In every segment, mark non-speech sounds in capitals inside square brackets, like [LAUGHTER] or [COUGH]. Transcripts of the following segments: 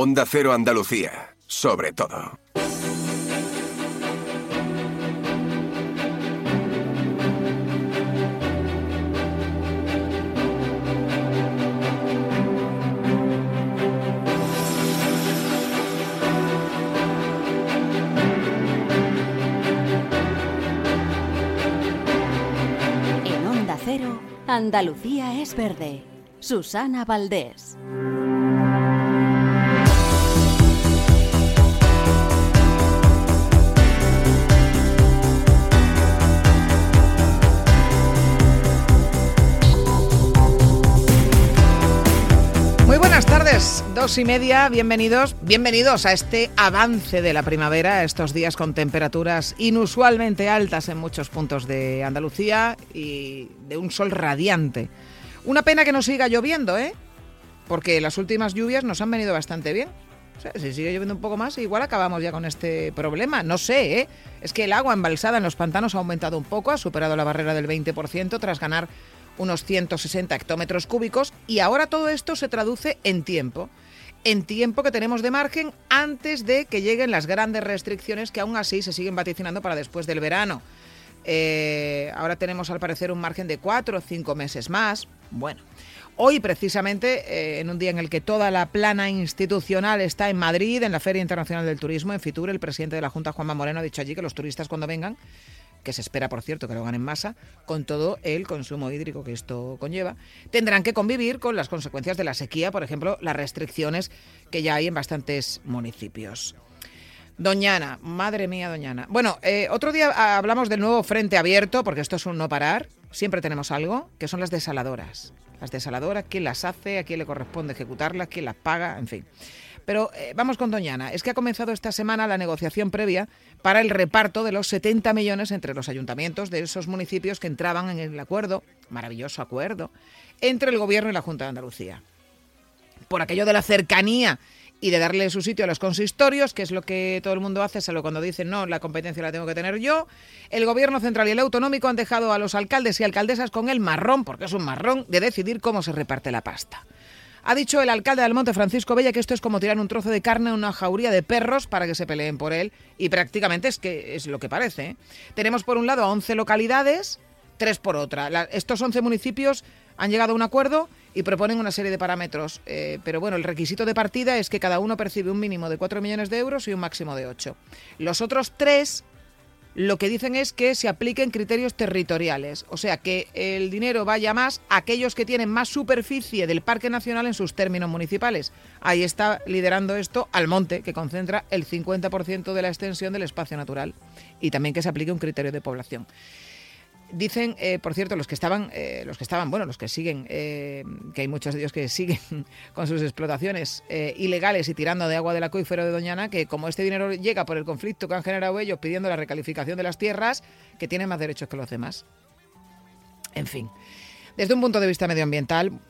Onda Cero Andalucía, sobre todo. En Onda Cero, Andalucía es verde. Susana Valdés. Tardes, dos y media, bienvenidos, bienvenidos a este avance de la primavera, estos días con temperaturas inusualmente altas en muchos puntos de Andalucía y de un sol radiante. Una pena que no siga lloviendo, ¿eh? Porque las últimas lluvias nos han venido bastante bien. O sea, si sigue lloviendo un poco más, igual acabamos ya con este problema. No sé, ¿eh? Es que el agua embalsada en los pantanos ha aumentado un poco, ha superado la barrera del 20% tras ganar unos 160 hectómetros cúbicos y ahora todo esto se traduce en tiempo. En tiempo que tenemos de margen antes de que lleguen las grandes restricciones que aún así se siguen vaticinando para después del verano. Eh, ahora tenemos al parecer un margen de cuatro o cinco meses más. Bueno, hoy precisamente, eh, en un día en el que toda la plana institucional está en Madrid, en la Feria Internacional del Turismo, en Fitur, el presidente de la Junta, Juanma Moreno, ha dicho allí que los turistas cuando vengan que se espera, por cierto, que lo hagan en masa, con todo el consumo hídrico que esto conlleva, tendrán que convivir con las consecuencias de la sequía, por ejemplo, las restricciones que ya hay en bastantes municipios. Doñana, madre mía, Doñana. Bueno, eh, otro día hablamos del nuevo frente abierto, porque esto es un no parar, siempre tenemos algo, que son las desaladoras. Las desaladoras, quién las hace, a quién le corresponde ejecutarlas, quién las paga, en fin. Pero eh, vamos con Doñana. Es que ha comenzado esta semana la negociación previa para el reparto de los 70 millones entre los ayuntamientos de esos municipios que entraban en el acuerdo, maravilloso acuerdo, entre el Gobierno y la Junta de Andalucía. Por aquello de la cercanía y de darle su sitio a los consistorios, que es lo que todo el mundo hace, salvo cuando dicen no, la competencia la tengo que tener yo. El gobierno central y el autonómico han dejado a los alcaldes y alcaldesas con el marrón, porque es un marrón, de decidir cómo se reparte la pasta. Ha dicho el alcalde de Almonte, Francisco Bella, que esto es como tirar un trozo de carne a una jauría de perros para que se peleen por él. Y prácticamente es que es lo que parece. ¿eh? Tenemos por un lado a 11 localidades, tres por otra. Estos 11 municipios han llegado a un acuerdo y proponen una serie de parámetros. Eh, pero bueno, el requisito de partida es que cada uno percibe un mínimo de 4 millones de euros y un máximo de 8. Los otros tres lo que dicen es que se apliquen criterios territoriales, o sea, que el dinero vaya más a aquellos que tienen más superficie del Parque Nacional en sus términos municipales. Ahí está liderando esto Almonte, que concentra el 50% de la extensión del espacio natural, y también que se aplique un criterio de población. Dicen, eh, por cierto, los que estaban, eh, los que estaban, bueno, los que siguen, eh, que hay muchos de ellos que [LAUGHS] siguen con sus explotaciones eh, ilegales y tirando de agua del acuífero de Doñana, que como este dinero llega por el conflicto que han generado ellos pidiendo la recalificación de las tierras, que tienen más derechos que los demás. En fin, desde un punto de vista medioambiental,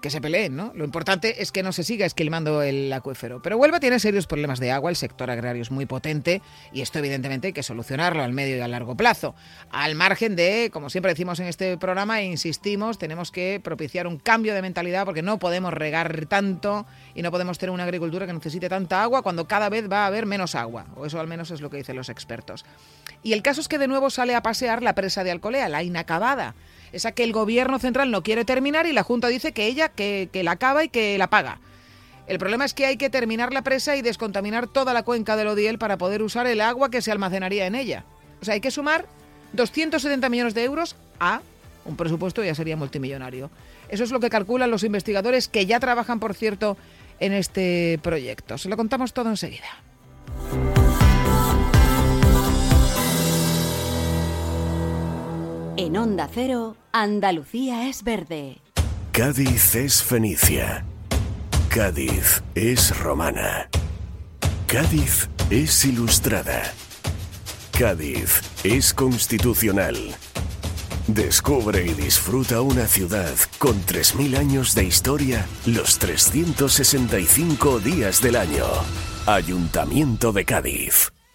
que se peleen, ¿no? Lo importante es que no se siga esquilmando el acuífero. Pero Huelva tiene serios problemas de agua, el sector agrario es muy potente y esto evidentemente hay que solucionarlo al medio y a largo plazo. Al margen de, como siempre decimos en este programa e insistimos, tenemos que propiciar un cambio de mentalidad porque no podemos regar tanto y no podemos tener una agricultura que necesite tanta agua cuando cada vez va a haber menos agua. O eso al menos es lo que dicen los expertos. Y el caso es que de nuevo sale a pasear la presa de Alcolea, la inacabada esa que el gobierno central no quiere terminar y la Junta dice que ella que, que la acaba y que la paga. El problema es que hay que terminar la presa y descontaminar toda la cuenca del Odiel para poder usar el agua que se almacenaría en ella. O sea, hay que sumar 270 millones de euros a un presupuesto ya sería multimillonario. Eso es lo que calculan los investigadores que ya trabajan, por cierto, en este proyecto. Se lo contamos todo enseguida. En Onda Cero, Andalucía es verde. Cádiz es Fenicia. Cádiz es romana. Cádiz es ilustrada. Cádiz es constitucional. Descubre y disfruta una ciudad con 3.000 años de historia los 365 días del año. Ayuntamiento de Cádiz.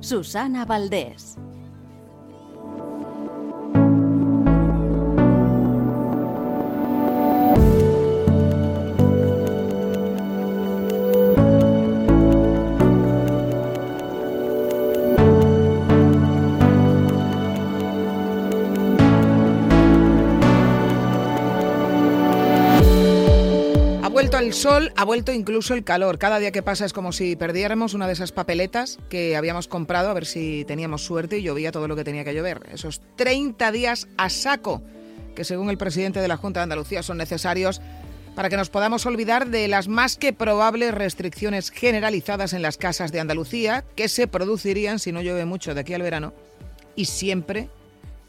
Susana Valdés. El sol, ha vuelto incluso el calor. Cada día que pasa es como si perdiéramos una de esas papeletas que habíamos comprado a ver si teníamos suerte y llovía todo lo que tenía que llover. Esos 30 días a saco que según el presidente de la Junta de Andalucía son necesarios para que nos podamos olvidar de las más que probables restricciones generalizadas en las casas de Andalucía que se producirían si no llueve mucho de aquí al verano y siempre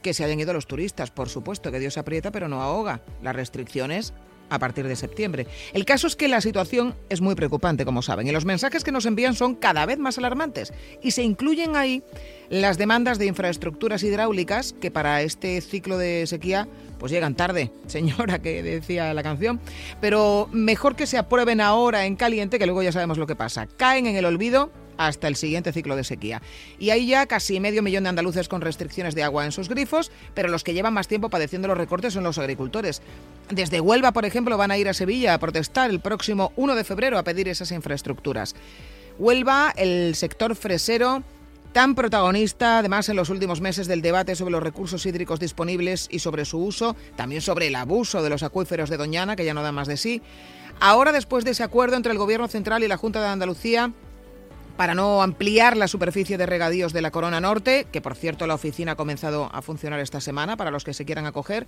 que se hayan ido los turistas. Por supuesto que Dios aprieta pero no ahoga. Las restricciones a partir de septiembre. El caso es que la situación es muy preocupante, como saben, y los mensajes que nos envían son cada vez más alarmantes. Y se incluyen ahí las demandas de infraestructuras hidráulicas que para este ciclo de sequía pues llegan tarde, [LAUGHS] señora, que decía la canción. Pero mejor que se aprueben ahora en caliente, que luego ya sabemos lo que pasa. Caen en el olvido hasta el siguiente ciclo de sequía. Y hay ya casi medio millón de andaluces con restricciones de agua en sus grifos, pero los que llevan más tiempo padeciendo los recortes son los agricultores. Desde Huelva, por ejemplo, van a ir a Sevilla a protestar el próximo 1 de febrero a pedir esas infraestructuras. Huelva, el sector fresero, tan protagonista además en los últimos meses del debate sobre los recursos hídricos disponibles y sobre su uso, también sobre el abuso de los acuíferos de Doñana, que ya no da más de sí. Ahora, después de ese acuerdo entre el Gobierno Central y la Junta de Andalucía, para no ampliar la superficie de regadíos de la Corona Norte, que por cierto la oficina ha comenzado a funcionar esta semana para los que se quieran acoger.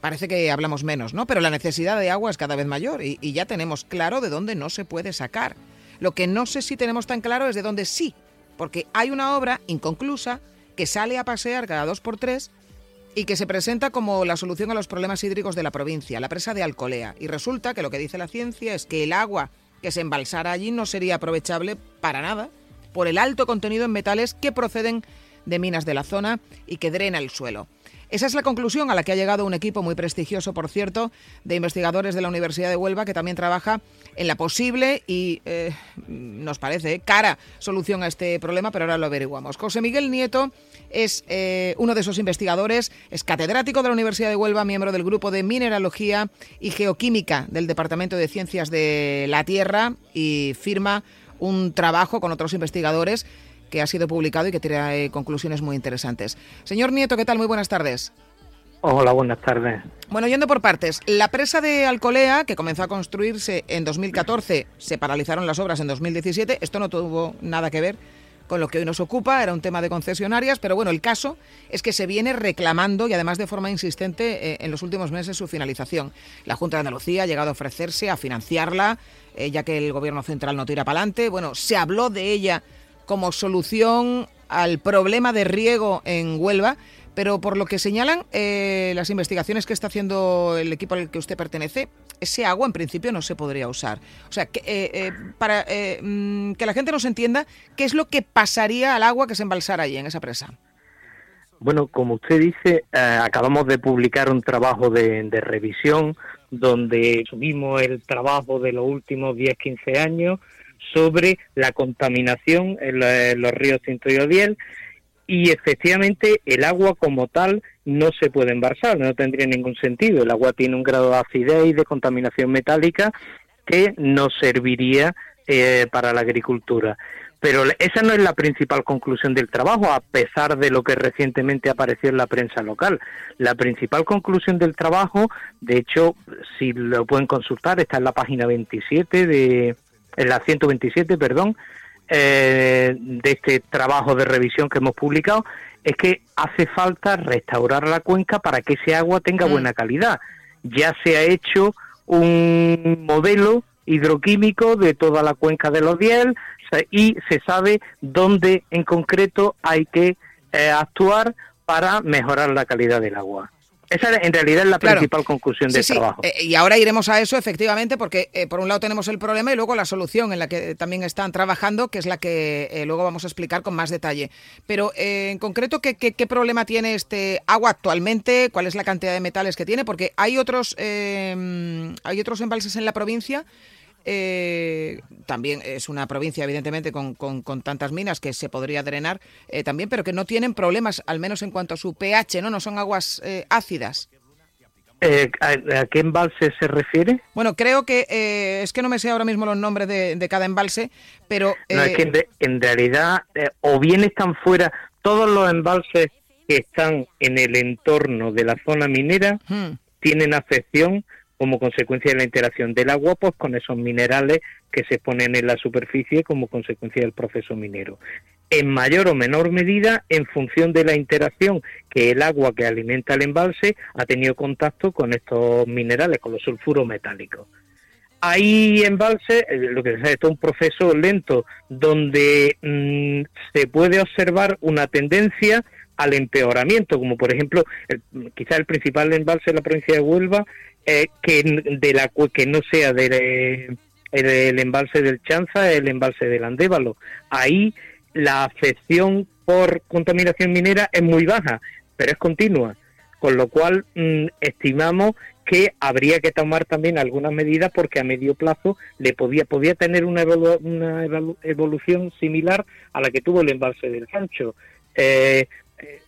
Parece que hablamos menos, ¿no? Pero la necesidad de agua es cada vez mayor y, y ya tenemos claro de dónde no se puede sacar. Lo que no sé si tenemos tan claro es de dónde sí, porque hay una obra inconclusa que sale a pasear cada dos por tres y que se presenta como la solución a los problemas hídricos de la provincia, la presa de Alcolea. Y resulta que lo que dice la ciencia es que el agua que se embalsara allí no sería aprovechable para nada por el alto contenido en metales que proceden de minas de la zona y que drena el suelo. Esa es la conclusión a la que ha llegado un equipo muy prestigioso, por cierto, de investigadores de la Universidad de Huelva que también trabaja en la posible y, eh, nos parece, cara solución a este problema, pero ahora lo averiguamos. José Miguel Nieto es eh, uno de esos investigadores, es catedrático de la Universidad de Huelva, miembro del grupo de Mineralogía y Geoquímica del Departamento de Ciencias de la Tierra y firma un trabajo con otros investigadores que ha sido publicado y que trae conclusiones muy interesantes. Señor Nieto, ¿qué tal? Muy buenas tardes. Hola, buenas tardes. Bueno, yendo por partes, la presa de Alcolea, que comenzó a construirse en 2014, se paralizaron las obras en 2017, esto no tuvo nada que ver con lo que hoy nos ocupa, era un tema de concesionarias, pero bueno, el caso es que se viene reclamando y además de forma insistente eh, en los últimos meses su finalización. La Junta de Andalucía ha llegado a ofrecerse a financiarla, eh, ya que el Gobierno Central no tira para adelante. Bueno, se habló de ella como solución al problema de riego en Huelva, pero por lo que señalan eh, las investigaciones que está haciendo el equipo al que usted pertenece, ese agua en principio no se podría usar. O sea, que, eh, eh, para mm, que la gente nos entienda, ¿qué es lo que pasaría al agua que se embalsara allí en esa presa? Bueno, como usted dice, acabamos de publicar un trabajo de, de revisión donde subimos el trabajo de los últimos 10-15 años sobre la contaminación en, los ríos Cinto y Odiel y efectivamente el agua como tal no se puede embalsar, no tendría ningún sentido. El agua tiene un grado de acidez y de contaminación metálica que no serviría eh, para la agricultura. Pero esa no es la principal conclusión del trabajo, a pesar de lo que recientemente apareció en la prensa local. La principal conclusión del trabajo, de hecho, si lo pueden consultar, está en la página 27 de, en la 127, perdón, eh, de este trabajo de revisión que hemos publicado, es que hace falta restaurar la cuenca para que ese agua tenga mm. buena calidad. Ya se ha hecho un modelo hidroquímico de toda la cuenca de los Diel y se sabe dónde en concreto hay que eh, actuar para mejorar la calidad del agua. Esa en realidad es la principal conclusión del trabajo. Eh, y ahora iremos a eso, efectivamente, porque eh, por un lado tenemos el problema y luego la solución en la que también están trabajando, que es la que luego vamos a explicar con más detalle. Pero en concreto, ¿qué, ¿qué, problema tiene este agua actualmente? ¿Cuál es la cantidad de metales que tiene? Porque hay otros, hay otros embalses en la provincia eh, también es una provincia, evidentemente, con, con, tantas minas que se podría drenar eh, también, pero que no tienen problemas, al menos en cuanto a su pH, ¿no? No son aguas eh, ácidas. Eh, ¿a, qué embalse se refiere? Bueno, creo que es que no me sé ahora mismo los nombres de, cada embalse, pero... No, es que en, realidad o bien están fuera todos los embalses que están en el entorno de la zona minera, hmm. tienen afección como consecuencia de la interacción del agua pues con esos minerales que se ponen en la superficie como consecuencia del proceso minero. En mayor o menor medida, en función de la interacción que el agua que alimenta el embalse ha tenido contacto con estos minerales, con los sulfuros metálicos. Hay embalses, eh, lo que es un proceso lento, donde mm, se puede observar una tendencia al empeoramiento, como por ejemplo, quizá el principal embalse de la provincia de Huelva eh, que de la que no sea del el, embalse del Chanza, el embalse del Andévalo. Ahí la afección por contaminación minera es muy baja, pero es continua, con lo cual mm, estimamos que habría que tomar también algunas medidas porque a medio plazo le podía podía tener una, una evolución similar a la que tuvo el embalse del Sancho. Eh,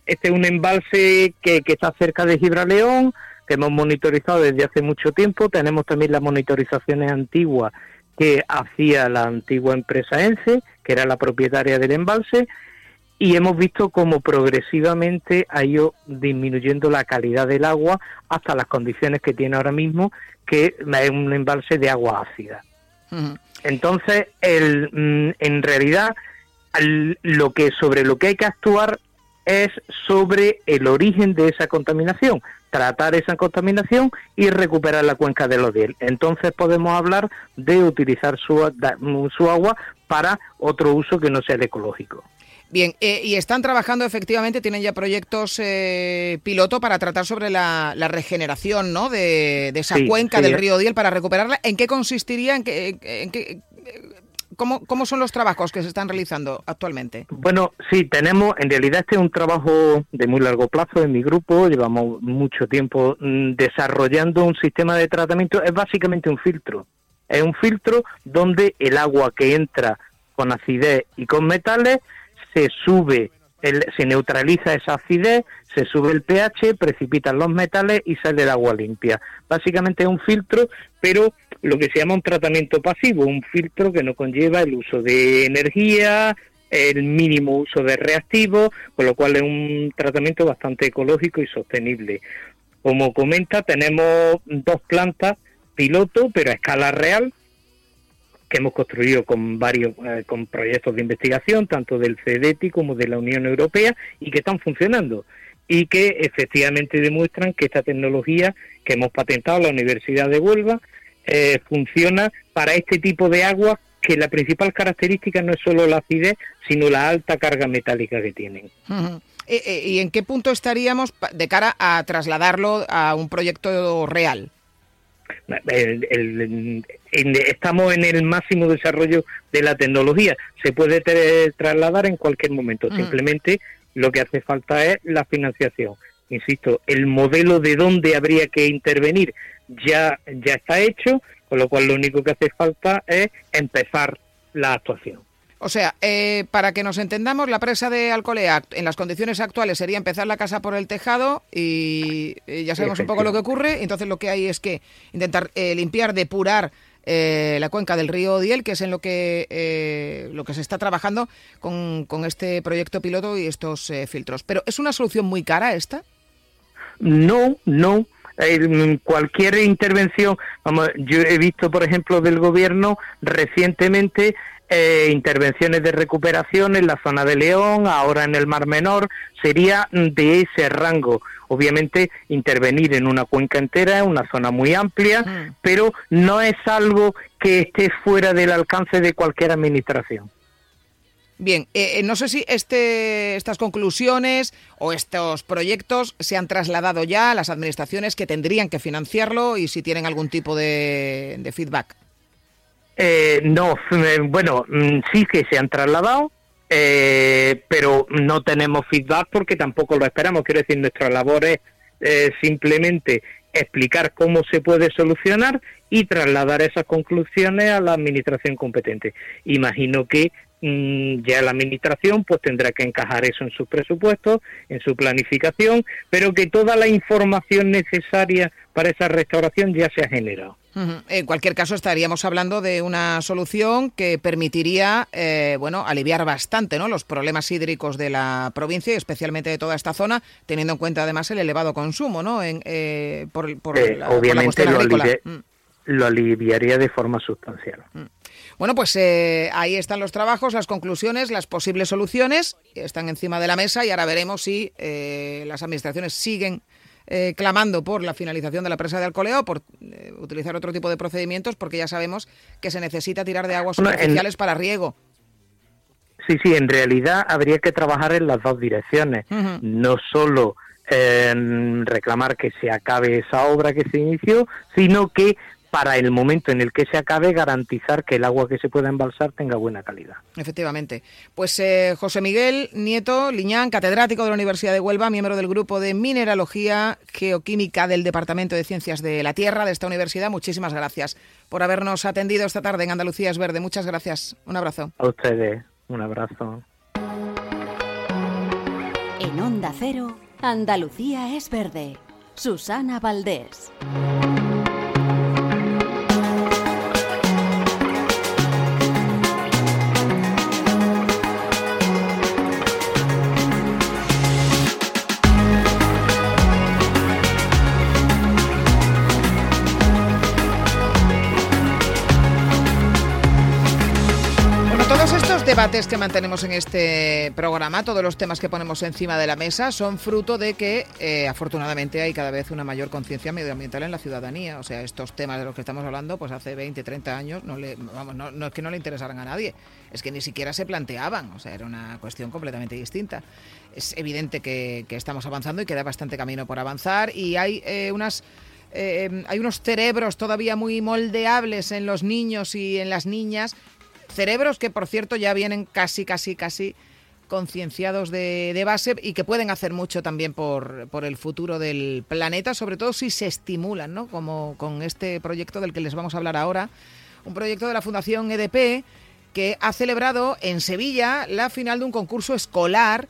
este es un embalse que, que está cerca de Gibraleón, que hemos monitorizado desde hace mucho tiempo. Tenemos también las monitorizaciones antiguas que hacía la antigua empresa ENCE, que era la propietaria del embalse, y hemos visto cómo progresivamente ha ido disminuyendo la calidad del agua hasta las condiciones que tiene ahora mismo, que es un embalse de agua ácida. Entonces, el, mm, en realidad, lo que sobre lo que hay que actuar es sobre el origen de esa contaminación, tratar esa contaminación y recuperar la cuenca de los Diel. Entonces podemos hablar de utilizar su, su agua para otro uso que no sea el ecológico. Bien, eh, y están trabajando efectivamente, tienen ya proyectos eh, piloto para tratar sobre la, regeneración ¿no? de, esa cuenca del río Diel para recuperarla. ¿En qué consistiría? ¿En qué, en qué, ¿Cómo, ¿Cómo son los trabajos que se están realizando actualmente? Bueno, sí, tenemos, en realidad este es un trabajo de muy largo plazo en mi grupo, llevamos mucho tiempo mm, desarrollando un sistema de tratamiento, es básicamente un filtro, es un filtro donde el agua que entra con acidez y con metales se sube, se neutraliza esa acidez, se sube el pH, precipitan los metales y sale el agua limpia. Básicamente es un filtro, pero lo que se llama un tratamiento pasivo, un filtro que no conlleva el uso de energía, el mínimo uso de reactivos, con lo cual es un tratamiento bastante ecológico y sostenible. Como comenta, tenemos dos plantas piloto, pero a escala real, que hemos construido con varios eh, con proyectos de investigación, tanto del CEDETI como de la Unión Europea, y que están funcionando y que efectivamente demuestran que esta tecnología que hemos patentado en la Universidad de Huelva eh, funciona para este tipo de agua que la principal característica no es solo la acidez, sino la alta carga metálica que tienen. Eh, eh, ¿Y en qué punto estaríamos de cara a trasladarlo a un proyecto real? estamos en el máximo desarrollo de la tecnología. Se puede trasladar en cualquier momento. Simplemente lo que hace falta es la financiación. Insisto, el modelo de dónde habría que intervenir ya, ya está hecho, con lo cual lo único que hace falta es empezar la actuación. O sea, eh, para que nos entendamos, la presa de Alcolea en las condiciones actuales sería empezar la casa por el tejado y ya sabemos un poco lo que ocurre. Entonces lo que hay es que intentar eh, limpiar, depurar eh, la cuenca del río Odiel, que es en lo que, lo que se está trabajando con, con este proyecto piloto y estos filtros. Pero ¿es una solución muy cara esta? No, no, cualquier intervención, vamos, yo he visto, por ejemplo, del gobierno recientemente eh, intervenciones de recuperación en la zona de León, ahora en el Mar Menor, sería de ese rango. Obviamente intervenir en una cuenca entera es una zona muy amplia, mm. pero no es algo que esté fuera del alcance de cualquier administración. Bien, eh, eh, no sé si este, estas conclusiones o estos proyectos se han trasladado ya a las administraciones que tendrían que financiarlo y si tienen algún tipo de, feedback. Eh, no, bueno, mm, sí que se han trasladado, pero no tenemos feedback porque tampoco lo esperamos. Quiero decir, nuestra labor es simplemente explicar cómo se puede solucionar y trasladar esas conclusiones a la administración competente. Imagino que ya la administración pues tendrá que encajar eso en sus presupuestos, en su planificación, pero que toda la información necesaria para esa restauración ya se ha generado. En cualquier caso, estaríamos hablando de una solución que permitiría, eh, bueno, aliviar bastante, ¿no? Los problemas hídricos de la provincia y especialmente de toda esta zona, teniendo en cuenta además el elevado consumo, ¿no? En, eh, por, por, eh, la, obviamente lo, mm. lo, aliviaría de forma sustancial. Mm. Bueno, pues eh, ahí están los trabajos, las conclusiones, las posibles soluciones, están encima de la mesa y ahora veremos si eh, las administraciones siguen eh, clamando por la finalización de la presa de Alcolea o por utilizar otro tipo de procedimientos, porque ya sabemos que se necesita tirar de aguas superficiales para riego. Sí, sí, en realidad habría que trabajar en las dos direcciones, no solo reclamar que se acabe esa obra que se inició, sino que para el momento en el que se acabe garantizar que el agua que se pueda embalsar tenga buena calidad. Efectivamente. Pues eh, José Miguel Nieto Liñán, catedrático de la Universidad de Huelva, miembro del grupo de Mineralogía Geoquímica del Departamento de Ciencias de la Tierra de esta universidad, muchísimas gracias por habernos atendido esta tarde en Andalucía es Verde. Muchas gracias. Un abrazo. A ustedes. Un abrazo. En Onda Cero, Andalucía es Verde. Susana Valdés. Debates que mantenemos en este programa, todos los temas que ponemos encima de la mesa, son fruto de que eh, afortunadamente hay cada vez una mayor conciencia medioambiental en la ciudadanía. O sea, estos temas de los que estamos hablando, pues hace 20, 30 años, no, le, vamos, no, es que no le interesaran a nadie, es que ni siquiera se planteaban. O sea, era una cuestión completamente distinta. Es evidente que, estamos avanzando y queda bastante camino por avanzar y hay eh, unas... Eh, hay unos cerebros todavía muy moldeables en los niños y en las niñas Cerebros que, por cierto, ya vienen casi, casi, casi concienciados de, base y que pueden hacer mucho también por, por, el futuro del planeta, sobre todo si se estimulan, ¿no? Como con este proyecto del que les vamos a hablar ahora, un proyecto de la Fundación EDP que ha celebrado en Sevilla la final de un concurso escolar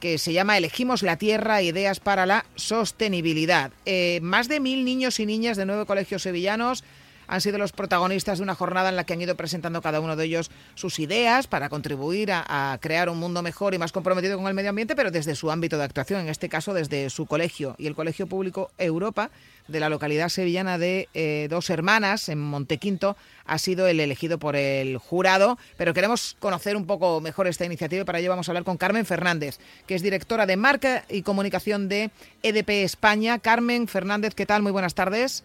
que se llama Elegimos la Tierra, Ideas para la Sostenibilidad. Eh, más de mil niños y niñas de nueve colegios sevillanos han sido los protagonistas de una jornada en la que han ido presentando cada uno de ellos sus ideas para contribuir a, crear un mundo mejor y más comprometido con el medio ambiente, pero desde su ámbito de actuación, en este caso desde su colegio y el Colegio Público Europa de la localidad sevillana de eh, Dos Hermanas, en Montequinto, ha sido el elegido por el jurado, pero queremos conocer un poco mejor esta iniciativa y para ello vamos a hablar con Carmen Fernández, que es directora de Marca y Comunicación de EDP España. Carmen Fernández, ¿qué tal? Muy buenas tardes.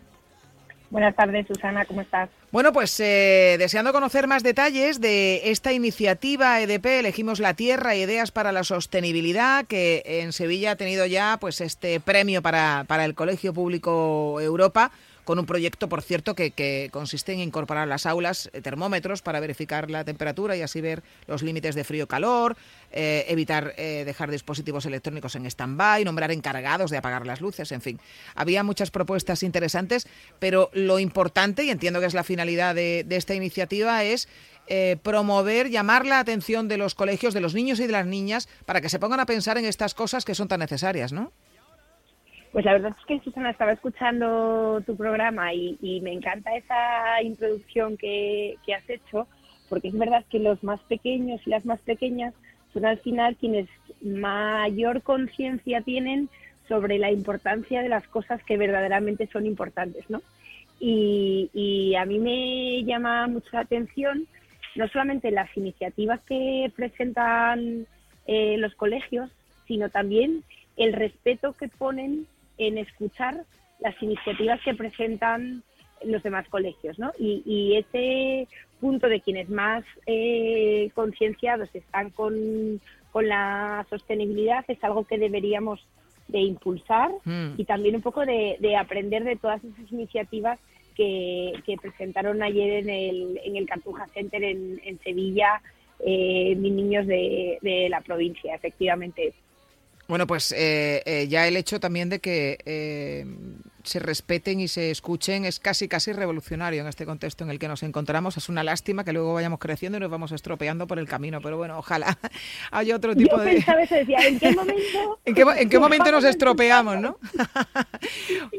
Buenas tardes, Susana, ¿cómo estás? Bueno, pues eh, deseando conocer más detalles de esta iniciativa EDP, elegimos la tierra, ideas para la sostenibilidad, que en Sevilla ha tenido ya pues este premio para, para el Colegio Público Europa con un proyecto, por cierto, que, consiste en incorporar a las aulas eh, termómetros para verificar la temperatura y así ver los límites de frío-calor, eh, evitar eh, dejar dispositivos electrónicos en stand-by, nombrar encargados de apagar las luces, en fin. Había muchas propuestas interesantes, pero lo importante, y entiendo que es la finalidad de, esta iniciativa, es promover, llamar la atención de los colegios, de los niños y de las niñas, para que se pongan a pensar en estas cosas que son tan necesarias, ¿no? Pues la verdad es que Susana estaba escuchando tu programa y, me encanta esa introducción que, has hecho, porque es verdad que los más pequeños y las más pequeñas son al final quienes mayor conciencia tienen sobre la importancia de las cosas que verdaderamente son importantes, ¿no? Y, y, a mí me llama mucho la atención no solamente las iniciativas que presentan eh, los colegios, sino también el respeto que ponen en escuchar las iniciativas que presentan los demás colegios, ¿no? Y, ese punto de quienes más eh, concienciados están con, la sostenibilidad es algo que deberíamos de impulsar mm. y también un poco de, aprender de todas esas iniciativas que, presentaron ayer en el, en el Cartuja Center en, Sevilla eh, mis niños de, de la provincia, efectivamente. Bueno, pues eh, eh, ya el hecho también de que eh, se respeten y se escuchen es casi casi revolucionario en este contexto en el que nos encontramos. Es una lástima que luego vayamos creciendo y nos vamos estropeando por el camino, pero bueno, ojalá [LAUGHS] haya otro tipo Yo de... Pensaba eso, decía, ¿en qué momento? [LAUGHS] ¿En qué, [LAUGHS] momento nos estropeamos, no?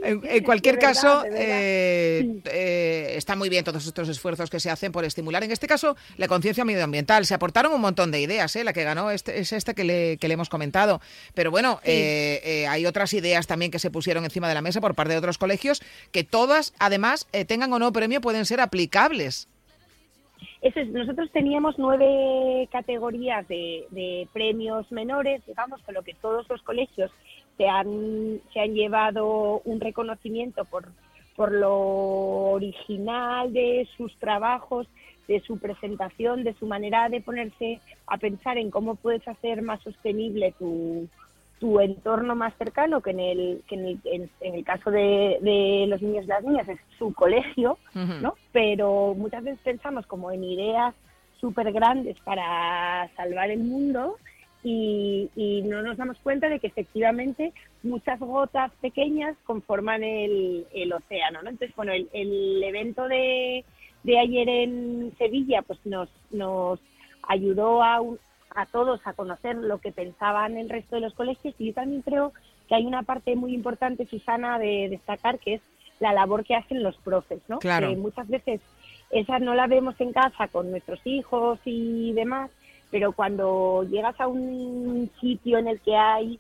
en, cualquier caso, eh, eh, está muy bien todos estos esfuerzos que se hacen por estimular, en este caso, la conciencia medioambiental. Se aportaron un montón de ideas, ¿eh? la que ganó este, es esta que le, que le hemos comentado, pero bueno, eh, hay otras ideas también que se pusieron encima de la mesa por parte de otros colegios, que todas, además, eh, tengan o no premio, pueden ser aplicables. Eso es, nosotros teníamos nueve categorías de, premios menores, digamos, con lo que todos los colegios se han, se han llevado un reconocimiento por, por lo original de sus trabajos, de su presentación, de su manera de ponerse a pensar en cómo puedes hacer más sostenible tu, tu entorno más cercano, que en el, que en el, en, el caso de, de, los niños y las niñas es su colegio, ¿no? Pero muchas veces pensamos como en ideas súper grandes para salvar el mundo y, y, no nos damos cuenta de que efectivamente muchas gotas pequeñas conforman el, el océano, ¿no? Entonces, bueno, el, el evento de, de ayer en Sevilla pues nos, nos ayudó a, a todos a conocer lo que pensaban el resto de los colegios y yo también creo que hay una parte muy importante, Susana, de destacar que es la labor que hacen los profes, ¿no? Claro. Que muchas veces esa no la vemos en casa con nuestros hijos y demás, pero cuando llegas a un sitio en el que hay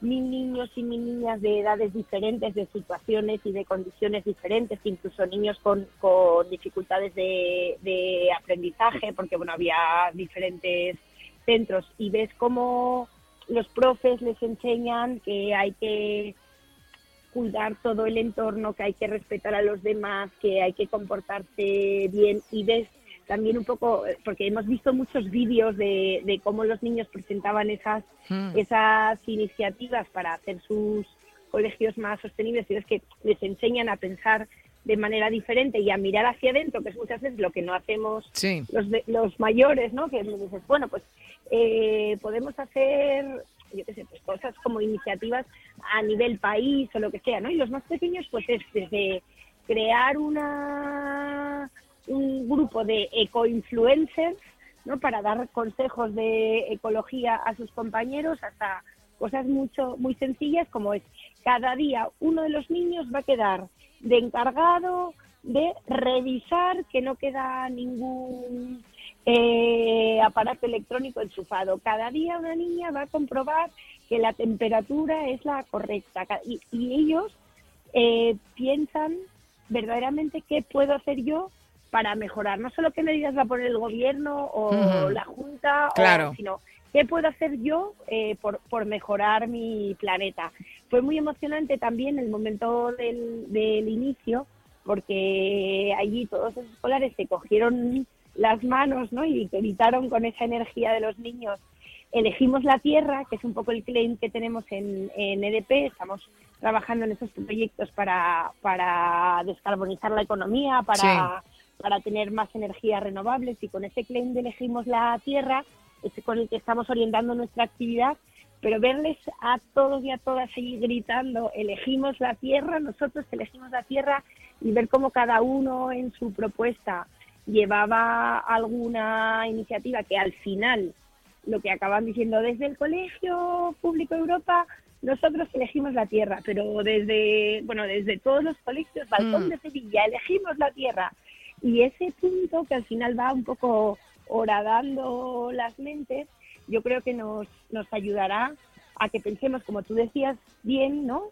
mil niños y mil niñas de edades diferentes, de situaciones y de condiciones diferentes, incluso niños con, con dificultades de, de aprendizaje, porque bueno, había diferentes centros y ves cómo los profes les enseñan que hay que cuidar todo el entorno, que hay que respetar a los demás, que hay que comportarse bien y ves también un poco, porque hemos visto muchos vídeos de, cómo los niños presentaban esas, hmm. esas iniciativas para hacer sus colegios más sostenibles y es que les enseñan a pensar de manera diferente y a mirar hacia adentro, que es muchas veces lo que no hacemos los, los mayores, ¿no? Que dices, bueno, pues eh, podemos hacer, yo qué sé, pues cosas como iniciativas a nivel país o lo que sea, ¿no? Y los más pequeños, pues es desde crear una un grupo de eco-influencers, ¿no? Para dar consejos de ecología a sus compañeros hasta cosas mucho muy sencillas como es cada día uno de los niños va a quedar de encargado de revisar que no queda ningún eh, aparato electrónico enchufado. Cada día una niña va a comprobar que la temperatura es la correcta y, ellos eh, piensan verdaderamente qué puedo hacer yo para mejorar. No solo qué medidas va a poner el gobierno o la Junta, sino qué puedo hacer yo eh, por, por mejorar mi planeta. Fue muy emocionante también el momento del, del inicio, porque allí todos los escolares se cogieron las manos ¿no? y gritaron con esa energía de los niños. Elegimos la tierra, que es un poco el claim que tenemos en, en EDP. Estamos trabajando en esos proyectos para, para descarbonizar la economía, para, para tener más energías renovables y con ese claim de elegimos la tierra es con el que estamos orientando nuestra actividad, pero verles a todos y a todas seguir gritando, elegimos la tierra, nosotros elegimos la tierra y ver cómo cada uno en su propuesta llevaba alguna iniciativa que al final, lo que acaban diciendo desde el Colegio Público Europa, nosotros elegimos la tierra, pero desde, bueno, desde todos los colegios, Balcón mm. de Sevilla, elegimos la tierra. Y ese punto que al final va un poco horadando las mentes, yo creo que nos, nos ayudará a que pensemos, como tú decías, bien, ¿no?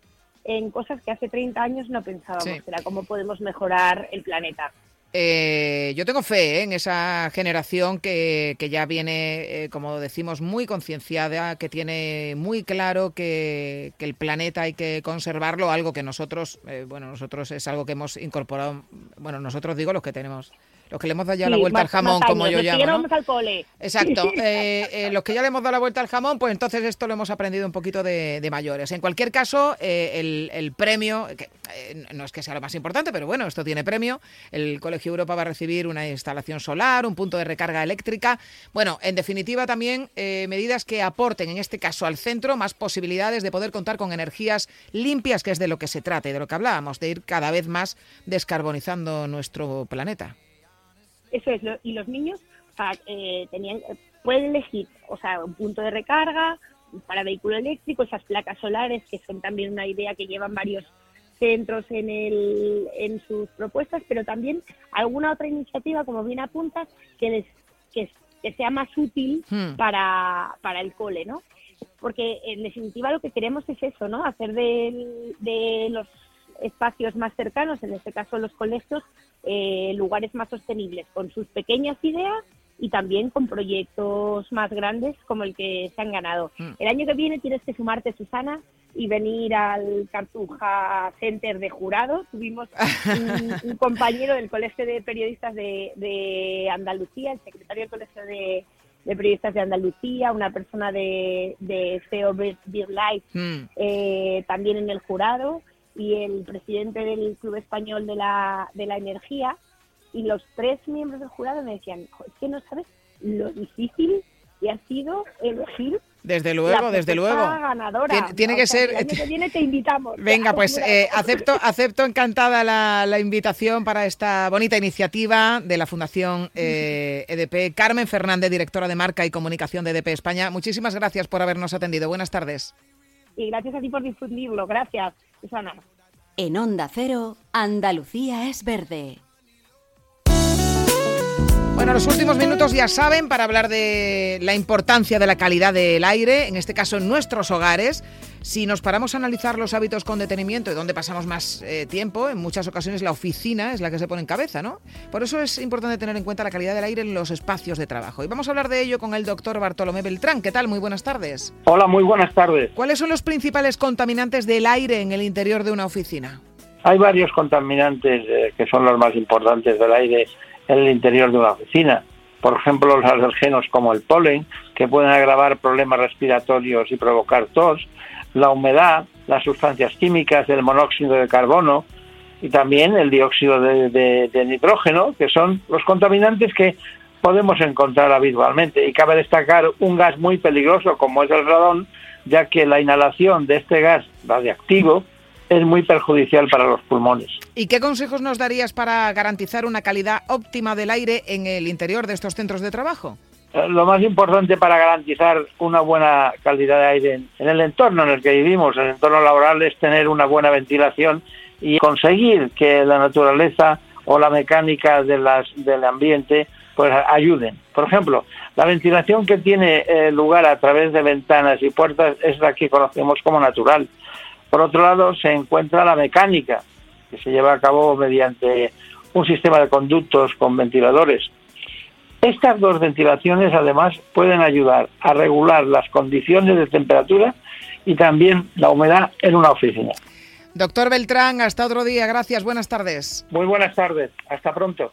En cosas que hace 30 años no pensábamos, era cómo podemos mejorar el planeta. Eh, yo tengo fe ¿eh? en esa generación que, que ya viene, eh, como decimos, muy concienciada, que tiene muy claro que, que, el planeta hay que conservarlo, algo que nosotros, eh, bueno, nosotros es algo que hemos incorporado, bueno, nosotros digo los que tenemos los que le hemos dado ya Sí, la vuelta más- al jamón, como años, yo llamo. ya no al cole. Exacto. [LAUGHS] Eh, eh, los que ya le hemos dado la vuelta al jamón, pues entonces esto lo hemos aprendido un poquito de, de mayores. En cualquier caso, eh, el, el premio, que eh, no es que sea lo más importante, pero bueno, esto tiene premio. El Colegio Europa va a recibir una instalación solar, un punto de recarga eléctrica. Bueno, en definitiva también eh, medidas que aporten, en este caso al centro, más posibilidades de poder contar con energías limpias, que es de lo que se trata y de lo que hablábamos, de ir cada vez más descarbonizando nuestro planeta. Eso es, lo- y los niños o sea, eh, tenían, pueden elegir, o sea, un punto de recarga para vehículo eléctrico, esas placas solares que son también una idea que llevan varios centros en, el, en sus propuestas, pero también alguna otra iniciativa, como bien apuntas, que, les, que, que sea más útil Hmm. para, para el cole, ¿no? Porque en definitiva lo que queremos es eso, ¿no? Hacer de, de los espacios más cercanos, en este caso los colegios, eh, lugares más sostenibles, con sus pequeñas ideas y también con proyectos más grandes como el que se han ganado. Mm. El año que viene tienes que sumarte, Susana, y venir al Cartuja Center de jurado. Tuvimos [LAUGHS] un, un compañero del Colegio de Periodistas de, de Andalucía, el secretario del Colegio de, de Periodistas de Andalucía, una persona de, de CEO Beer Life eh, también en el jurado y el presidente del Club Español de la, de la Energía y los tres miembros del jurado me decían, "Jo, es que no sabes lo difícil que ha sido elegir Desde la luego, desde luego. ganadora. Tiene- que sea, ser- El año que viene te invitamos. [LAUGHS] Venga, pues eh, acepto, acepto encantada la, la invitación para esta bonita iniciativa de la Fundación eh, EDP. Carmen Fernández, directora de Marca y Comunicación de EDP España. Muchísimas gracias por habernos atendido. Buenas tardes. Y gracias a ti por difundirlo. Gracias, Susana. En Onda Cero, Andalucía es verde. Bueno, los últimos minutos ya saben para hablar de la importancia de la calidad del aire, en este caso en nuestros hogares. Si nos paramos a analizar los hábitos con detenimiento y dónde pasamos más eh, tiempo, en muchas ocasiones la oficina es la que se pone en cabeza, ¿no? Por eso es importante tener en cuenta la calidad del aire en los espacios de trabajo. Y vamos a hablar de ello con el doctor Bartolomé Beltrán. ¿Qué tal? Muy buenas tardes. Hola, muy buenas tardes. ¿Cuáles son los principales contaminantes del aire en el interior de una oficina? Hay varios contaminantes eh, que son los más importantes del aire en el interior de una oficina. Por ejemplo, los alergenos como el polen, que pueden agravar problemas respiratorios y provocar tos, la humedad, las sustancias químicas, el monóxido de carbono y también el dióxido de, de- de nitrógeno, que son los contaminantes que podemos encontrar habitualmente. Y cabe destacar un gas muy peligroso como es el radón, ya que la inhalación de este gas radiactivo es muy perjudicial para los pulmones. ¿Y qué consejos nos darías para garantizar una calidad óptima del aire en el interior de estos centros de trabajo? Eh, Lo más importante para garantizar una buena calidad de aire en, en el entorno en el que vivimos, el entorno laboral, es tener una buena ventilación y conseguir que la naturaleza o la mecánica de las, del ambiente pues ayuden. Por ejemplo, la ventilación que tiene eh, lugar a través de ventanas y puertas es la que conocemos como natural. Por otro lado, se encuentra la mecánica, que se lleva a cabo mediante un sistema de conductos con ventiladores. Estas dos ventilaciones además pueden ayudar a regular las condiciones de temperatura y también la humedad en una oficina. Doctor Beltrán, hasta otro día. Gracias. Buenas tardes. Muy buenas tardes. Hasta pronto.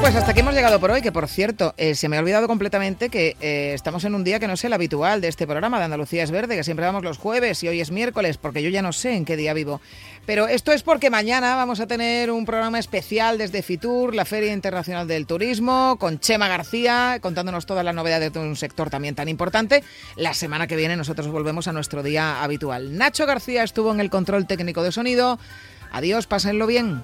Pues hasta aquí hemos llegado por hoy, que por cierto, eh, se me ha olvidado completamente que eh, estamos en un día que no es el habitual de este programa de Andalucía es Verde, que siempre vamos los jueves y hoy es miércoles, porque yo ya no sé en qué día vivo. Pero esto es porque mañana vamos a tener un programa especial desde Fitur, la Feria Internacional del Turismo, con Chema García, contándonos todas las novedades de un sector también tan importante. La semana que viene nosotros volvemos a nuestro día habitual. Nacho García estuvo en el control técnico de sonido. Adiós, pásenlo bien.